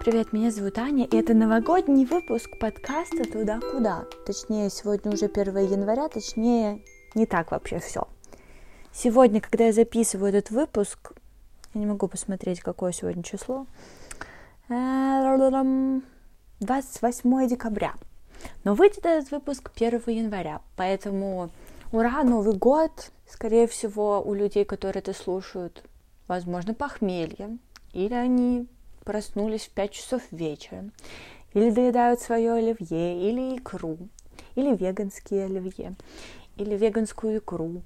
Привет, меня зовут Аня, и это новогодний выпуск подкаста «Туда-куда». Точнее, сегодня уже 1 января, точнее, не так вообще все. Сегодня, когда я записываю этот выпуск, я не могу посмотреть, какое сегодня число, 28 декабря. Но выйдет этот выпуск 1 января, поэтому ура, Новый год! Скорее всего, у людей, которые это слушают, возможно, похмелье, или они проснулись в 5 часов вечера, или доедают свое оливье, или икру, или веганские оливье, или веганскую икру,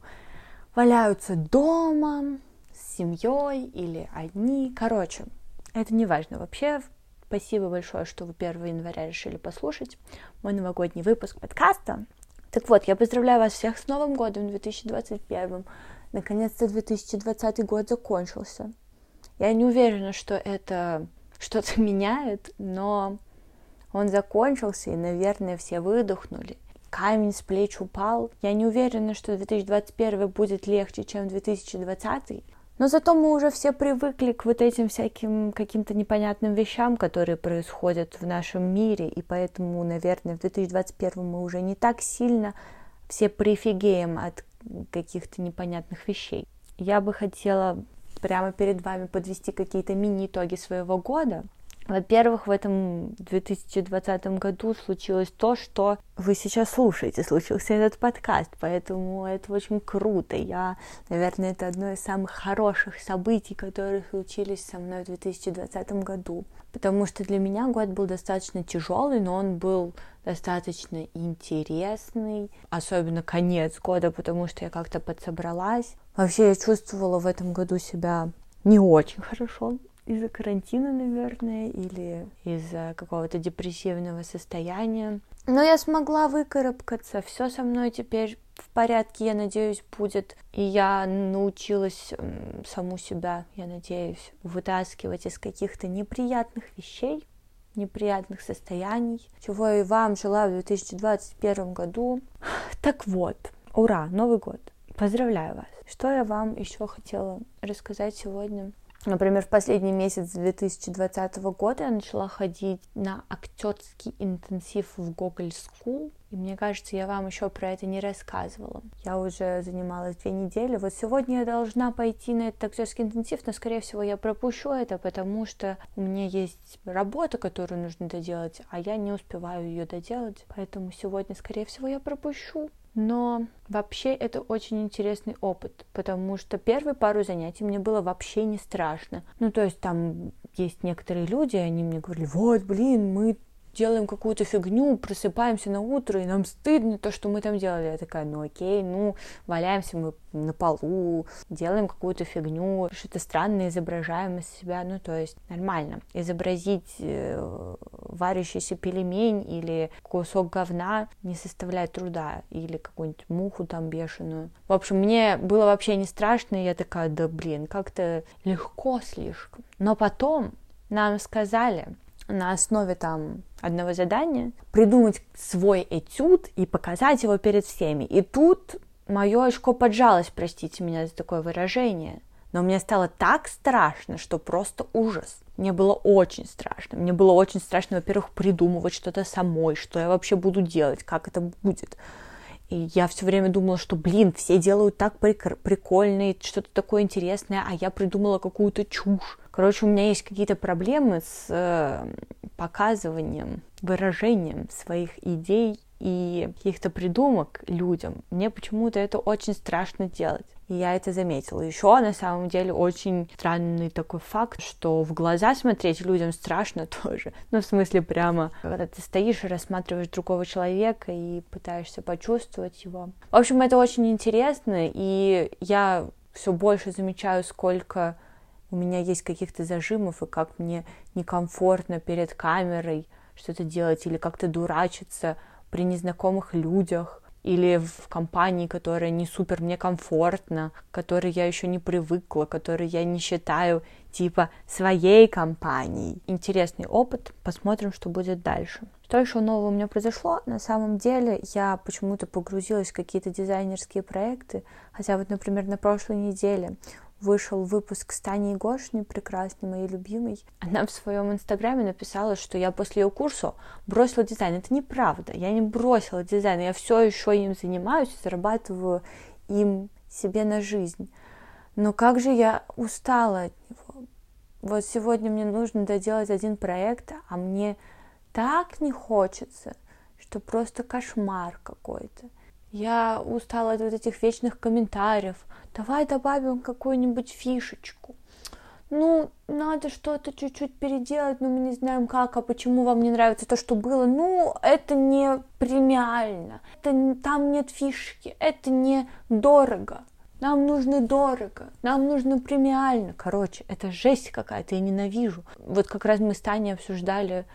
валяются дома с семьей или одни. Короче, это не важно вообще. Спасибо большое, что вы 1 января решили послушать мой новогодний выпуск подкаста. Так вот, я поздравляю вас всех с Новым годом 2021. Наконец-то 2020 год закончился. Я не уверена, что это что-то меняет, но он закончился, и, наверное, все выдохнули. Камень с плеч упал. Я не уверена, что 2021 будет легче, чем 2020. Но зато мы уже все привыкли к вот этим всяким каким-то непонятным вещам, которые происходят в нашем мире, и поэтому, наверное, в 2021 мы уже не так сильно все прифигеем от каких-то непонятных вещей. Я бы хотела прямо перед вами подвести какие-то мини-итоги своего года. Во-первых, в этом 2020 году случилось то, что вы сейчас слушаете, случился этот подкаст, поэтому это очень круто. Я, наверное, это одно из самых хороших событий, которые случились со мной в 2020 году, потому что для меня год был достаточно тяжелый, но он был достаточно интересный, особенно конец года, потому что я как-то подсобралась. Вообще я чувствовала в этом году себя не очень хорошо, из-за карантина, наверное, или из-за какого-то депрессивного состояния. Но я смогла выкарабкаться, все со мной теперь в порядке, я надеюсь, будет. И я научилась саму себя, я надеюсь, вытаскивать из каких-то неприятных вещей, неприятных состояний, чего и вам желаю в 2021 году. Так вот, ура, Новый год! Поздравляю вас! Что я вам еще хотела рассказать сегодня? Например, в последний месяц 2020 года я начала ходить на актерский интенсив в Google School. И мне кажется, я вам еще про это не рассказывала. Я уже занималась две недели. Вот сегодня я должна пойти на этот актерский интенсив, но, скорее всего, я пропущу это, потому что у меня есть работа, которую нужно доделать, а я не успеваю ее доделать. Поэтому сегодня, скорее всего, я пропущу. Но вообще это очень интересный опыт, потому что первые пару занятий мне было вообще не страшно. Ну, то есть там есть некоторые люди, они мне говорили, вот, блин, мы делаем какую-то фигню, просыпаемся на утро, и нам стыдно то, что мы там делали. Я такая, ну окей, ну, валяемся мы на полу, делаем какую-то фигню, что-то странное изображаем из себя, ну, то есть нормально. Изобразить э, варящийся пельмень или кусок говна не составляет труда, или какую-нибудь муху там бешеную. В общем, мне было вообще не страшно, и я такая, да блин, как-то легко слишком. Но потом нам сказали, на основе там одного задания придумать свой этюд и показать его перед всеми. И тут мое очко поджалось, простите меня за такое выражение. Но мне стало так страшно, что просто ужас. Мне было очень страшно. Мне было очень страшно, во-первых, придумывать что-то самой, что я вообще буду делать, как это будет. И я все время думала, что, блин, все делают так прик- прикольно что-то такое интересное, а я придумала какую-то чушь. Короче, у меня есть какие-то проблемы с э, показыванием, выражением своих идей и каких-то придумок людям. Мне почему-то это очень страшно делать. И я это заметила. Еще на самом деле очень странный такой факт, что в глаза смотреть людям страшно тоже. Ну, в смысле, прямо, когда ты стоишь и рассматриваешь другого человека и пытаешься почувствовать его. В общем, это очень интересно, и я все больше замечаю, сколько у меня есть каких-то зажимов, и как мне некомфортно перед камерой что-то делать, или как-то дурачиться при незнакомых людях или в компании, которая не супер мне комфортна, к которой я еще не привыкла, которую я не считаю типа своей компанией. Интересный опыт, посмотрим, что будет дальше. Что еще нового у меня произошло? На самом деле я почему-то погрузилась в какие-то дизайнерские проекты, хотя вот, например, на прошлой неделе вышел выпуск с Таней Гошней, прекрасной, моей любимой. Она в своем инстаграме написала, что я после ее курса бросила дизайн. Это неправда. Я не бросила дизайн. Я все еще им занимаюсь, зарабатываю им себе на жизнь. Но как же я устала от него. Вот сегодня мне нужно доделать один проект, а мне так не хочется, что просто кошмар какой-то. Я устала от вот этих вечных комментариев. Давай добавим какую-нибудь фишечку. Ну, надо что-то чуть-чуть переделать, но мы не знаем как, а почему вам не нравится то, что было. Ну, это не премиально, это, там нет фишки, это не дорого. Нам нужно дорого, нам нужно премиально. Короче, это жесть какая-то, я ненавижу. Вот как раз мы с Таней обсуждали,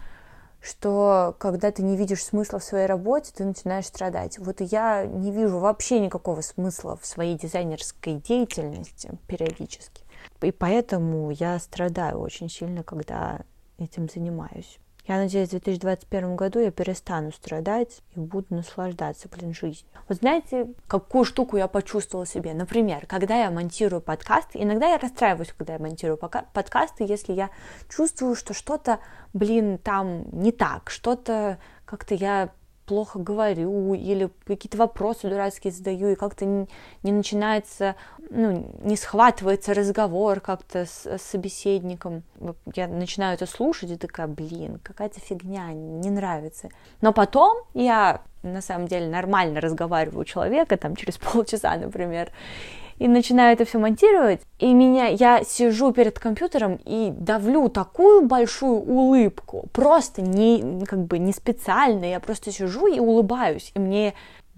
что когда ты не видишь смысла в своей работе, ты начинаешь страдать. Вот я не вижу вообще никакого смысла в своей дизайнерской деятельности периодически. И поэтому я страдаю очень сильно, когда этим занимаюсь. Я надеюсь, в 2021 году я перестану страдать и буду наслаждаться, блин, жизнью. Вот знаете, какую штуку я почувствовала себе? Например, когда я монтирую подкасты, иногда я расстраиваюсь, когда я монтирую подкасты, если я чувствую, что что-то, блин, там не так, что-то как-то я плохо говорю или какие-то вопросы дурацкие задаю, и как-то не, начинается, ну, не схватывается разговор как-то с, с собеседником. Я начинаю это слушать и такая, блин, какая-то фигня, не нравится. Но потом я на самом деле нормально разговариваю у человека, там через полчаса, например, и начинаю это все монтировать, и меня, я сижу перед компьютером и давлю такую большую улыбку, просто не, как бы не специально, я просто сижу и улыбаюсь, и мне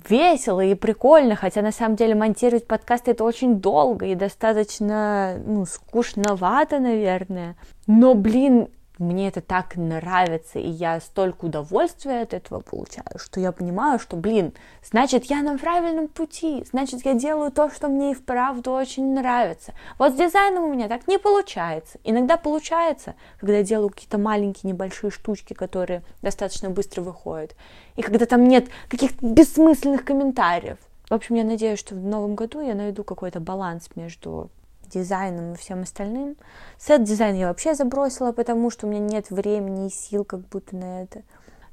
весело и прикольно, хотя на самом деле монтировать подкасты это очень долго и достаточно, ну, скучновато, наверное. Но, блин, мне это так нравится, и я столько удовольствия от этого получаю, что я понимаю, что, блин, значит, я на правильном пути, значит, я делаю то, что мне и вправду очень нравится. Вот с дизайном у меня так не получается. Иногда получается, когда я делаю какие-то маленькие небольшие штучки, которые достаточно быстро выходят, и когда там нет каких-то бессмысленных комментариев. В общем, я надеюсь, что в новом году я найду какой-то баланс между дизайном и всем остальным. Сет-дизайн я вообще забросила, потому что у меня нет времени и сил как будто на это.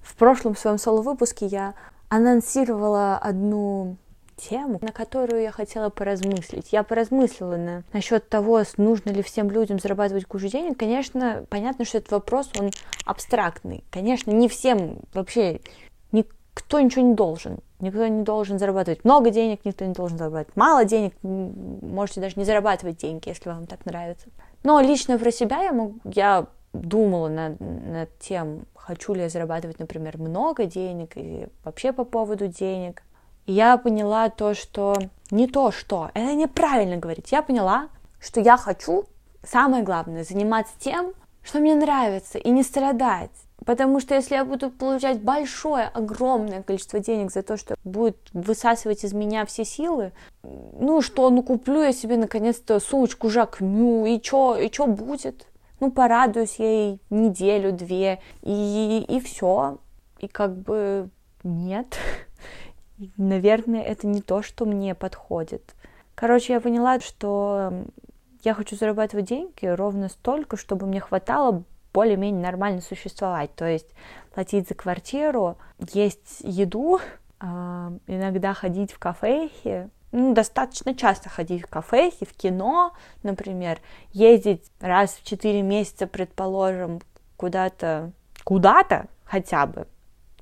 В прошлом своем соло-выпуске я анонсировала одну тему, на которую я хотела поразмыслить. Я поразмыслила на, насчет того, нужно ли всем людям зарабатывать кучу денег. Конечно, понятно, что этот вопрос, он абстрактный. Конечно, не всем вообще никто ничего не должен. Никто не должен зарабатывать много денег, никто не должен зарабатывать мало денег. Можете даже не зарабатывать деньги, если вам так нравится. Но лично про себя я, мог, я думала над, над тем, хочу ли я зарабатывать, например, много денег или вообще по поводу денег. И я поняла то, что не то, что, это неправильно говорить. Я поняла, что я хочу, самое главное, заниматься тем, что мне нравится, и не страдать. Потому что если я буду получать большое, огромное количество денег за то, что будет высасывать из меня все силы, ну что, ну куплю я себе наконец-то сумочку Жакмю, и чё, и чё будет? Ну порадуюсь ей неделю-две, и, и все. И как бы нет, наверное, это не то, что мне подходит. Короче, я поняла, что я хочу зарабатывать деньги ровно столько, чтобы мне хватало более-менее нормально существовать. То есть платить за квартиру, есть еду, а, иногда ходить в кафехи, ну, достаточно часто ходить в кафехи, в кино, например, ездить раз в 4 месяца, предположим, куда-то, куда-то хотя бы.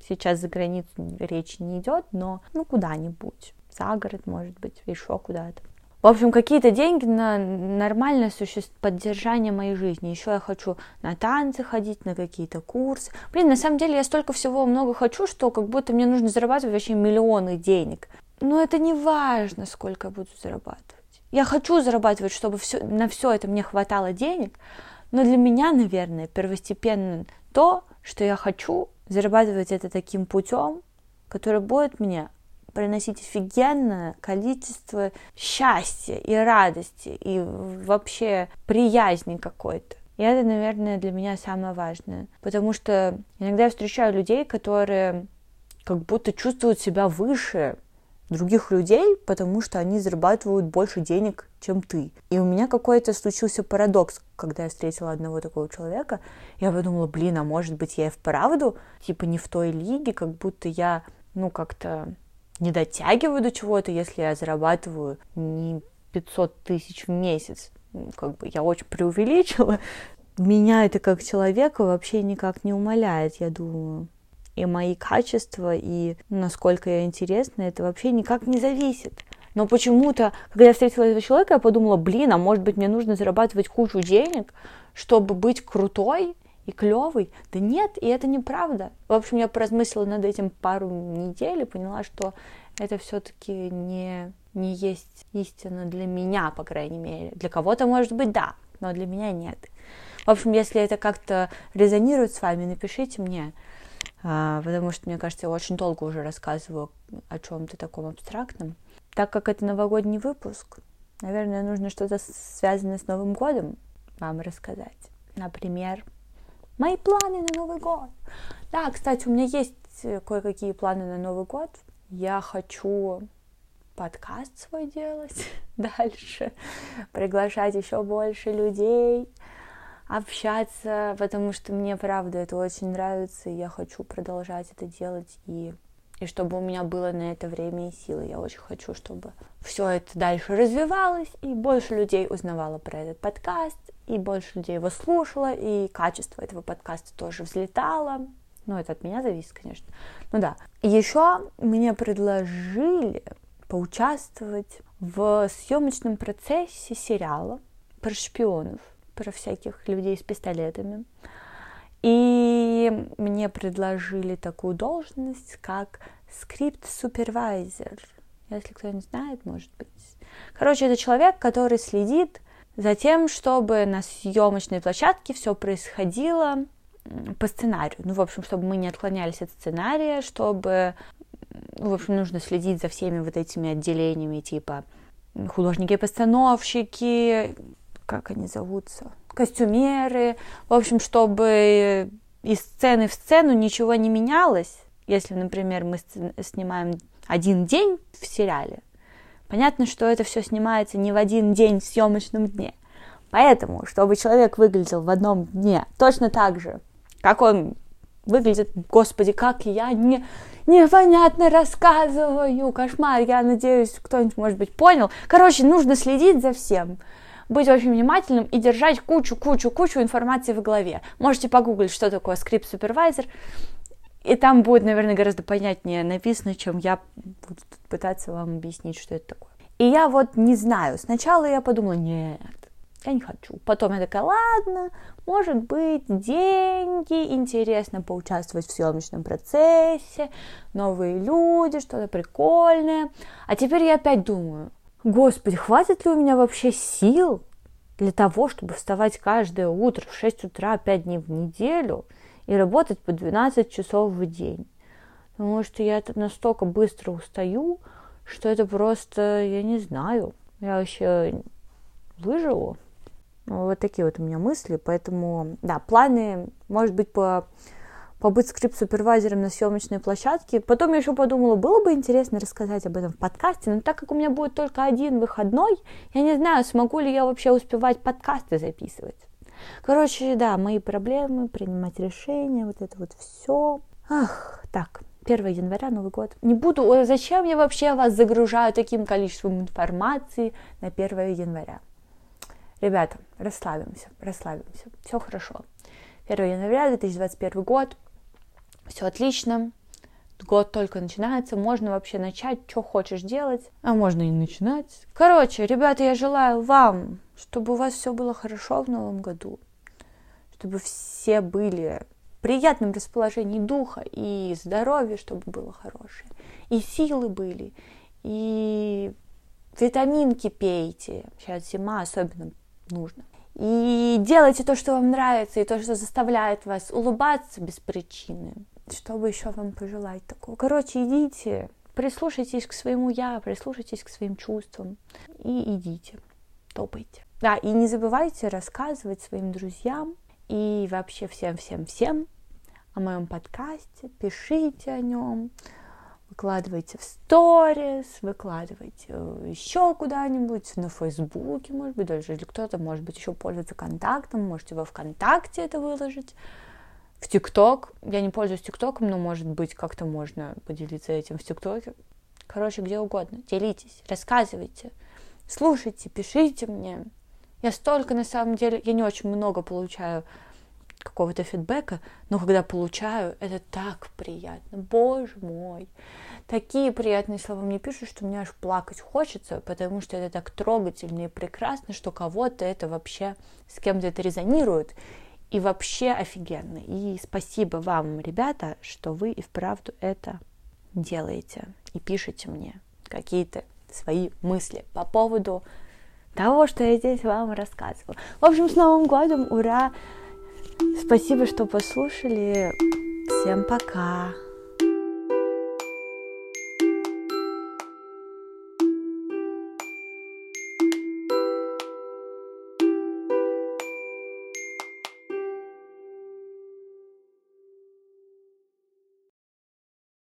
Сейчас за границу речь не идет, но ну куда-нибудь, за город, может быть, еще куда-то. В общем, какие-то деньги на нормальное суще... поддержание моей жизни. Еще я хочу на танцы ходить, на какие-то курсы. Блин, на самом деле я столько всего много хочу, что как будто мне нужно зарабатывать вообще миллионы денег. Но это не важно, сколько я буду зарабатывать. Я хочу зарабатывать, чтобы все, на все это мне хватало денег, но для меня, наверное, первостепенно то, что я хочу зарабатывать это таким путем, который будет мне приносить офигенное количество счастья и радости, и вообще приязни какой-то. И это, наверное, для меня самое важное. Потому что иногда я встречаю людей, которые как будто чувствуют себя выше других людей, потому что они зарабатывают больше денег, чем ты. И у меня какой-то случился парадокс, когда я встретила одного такого человека. Я подумала, блин, а может быть я и вправду, типа, не в той лиге, как будто я, ну, как-то не дотягиваю до чего-то, если я зарабатываю не 500 тысяч в месяц. Как бы я очень преувеличила. Меня это как человека вообще никак не умаляет, я думаю и мои качества, и насколько я интересна, это вообще никак не зависит. Но почему-то, когда я встретила этого человека, я подумала, блин, а может быть мне нужно зарабатывать кучу денег, чтобы быть крутой и клевый? Да нет, и это неправда. В общем, я поразмыслила над этим пару недель и поняла, что это все-таки не, не есть истина для меня, по крайней мере. Для кого-то, может быть, да, но для меня нет. В общем, если это как-то резонирует с вами, напишите мне. А, потому что, мне кажется, я очень долго уже рассказываю о чем-то таком абстрактном. Так как это новогодний выпуск, наверное, нужно что-то связанное с Новым годом вам рассказать. Например, мои планы на Новый год. Да, кстати, у меня есть кое-какие планы на Новый год. Я хочу подкаст свой делать дальше, приглашать еще больше людей, общаться, потому что мне, правда, это очень нравится, и я хочу продолжать это делать, и, и чтобы у меня было на это время и силы. Я очень хочу, чтобы все это дальше развивалось, и больше людей узнавало про этот подкаст, и больше людей его слушало, и качество этого подкаста тоже взлетало. Ну, это от меня зависит, конечно. Ну да. Еще мне предложили поучаствовать в съемочном процессе сериала про шпионов про всяких людей с пистолетами. И мне предложили такую должность, как скрипт-супервайзер. Если кто не знает, может быть. Короче, это человек, который следит за тем, чтобы на съемочной площадке все происходило по сценарию. Ну, в общем, чтобы мы не отклонялись от сценария, чтобы, в общем, нужно следить за всеми вот этими отделениями, типа художники-постановщики, как они зовутся, костюмеры, в общем, чтобы из сцены в сцену ничего не менялось. Если, например, мы снимаем один день в сериале, понятно, что это все снимается не в один день в съемочном дне. Поэтому, чтобы человек выглядел в одном дне точно так же, как он выглядит, господи, как я не, непонятно рассказываю, кошмар, я надеюсь, кто-нибудь, может быть, понял. Короче, нужно следить за всем быть очень внимательным и держать кучу-кучу-кучу информации в голове. Можете погуглить, что такое скрипт-супервайзер, и там будет, наверное, гораздо понятнее написано, чем я буду пытаться вам объяснить, что это такое. И я вот не знаю. Сначала я подумала, нет, я не хочу. Потом я такая, ладно, может быть, деньги, интересно поучаствовать в съемочном процессе, новые люди, что-то прикольное. А теперь я опять думаю, Господи, хватит ли у меня вообще сил для того, чтобы вставать каждое утро в 6 утра 5 дней в неделю и работать по 12 часов в день? Потому что я настолько быстро устаю, что это просто, я не знаю, я вообще выживу. Вот такие вот у меня мысли, поэтому, да, планы, может быть, по побыть скрипт-супервайзером на съемочной площадке. Потом я еще подумала, было бы интересно рассказать об этом в подкасте, но так как у меня будет только один выходной, я не знаю, смогу ли я вообще успевать подкасты записывать. Короче, да, мои проблемы, принимать решения, вот это вот все. Ах, так, 1 января, Новый год. Не буду, зачем я вообще вас загружаю таким количеством информации на 1 января? Ребята, расслабимся, расслабимся, все хорошо. 1 января 2021 год, все отлично, год только начинается, можно вообще начать, что хочешь делать, а можно и начинать. Короче, ребята, я желаю вам, чтобы у вас все было хорошо в новом году, чтобы все были в приятном расположении духа и здоровье, чтобы было хорошее, и силы были, и витаминки пейте, сейчас зима особенно нужно. И делайте то, что вам нравится, и то, что заставляет вас улыбаться без причины. Что бы еще вам пожелать такого? Короче, идите, прислушайтесь к своему я, прислушайтесь к своим чувствам и идите, топайте. Да, и не забывайте рассказывать своим друзьям и вообще всем-всем-всем о моем подкасте, пишите о нем, выкладывайте в сторис, выкладывайте э, еще куда-нибудь, на Фейсбуке, может быть, даже, или кто-то, может быть, еще пользуется контактом, можете во ВКонтакте это выложить, в ТикТок. Я не пользуюсь ТикТоком, но, может быть, как-то можно поделиться этим в ТикТоке. Короче, где угодно. Делитесь, рассказывайте, слушайте, пишите мне. Я столько, на самом деле, я не очень много получаю какого-то фидбэка, но когда получаю, это так приятно. Боже мой, такие приятные слова мне пишут, что мне аж плакать хочется, потому что это так трогательно и прекрасно, что кого-то это вообще с кем-то это резонирует. И вообще офигенно. И спасибо вам, ребята, что вы и вправду это делаете и пишите мне какие-то свои мысли по поводу того, что я здесь вам рассказывала. В общем, с Новым годом, ура! Спасибо, что послушали. Всем пока.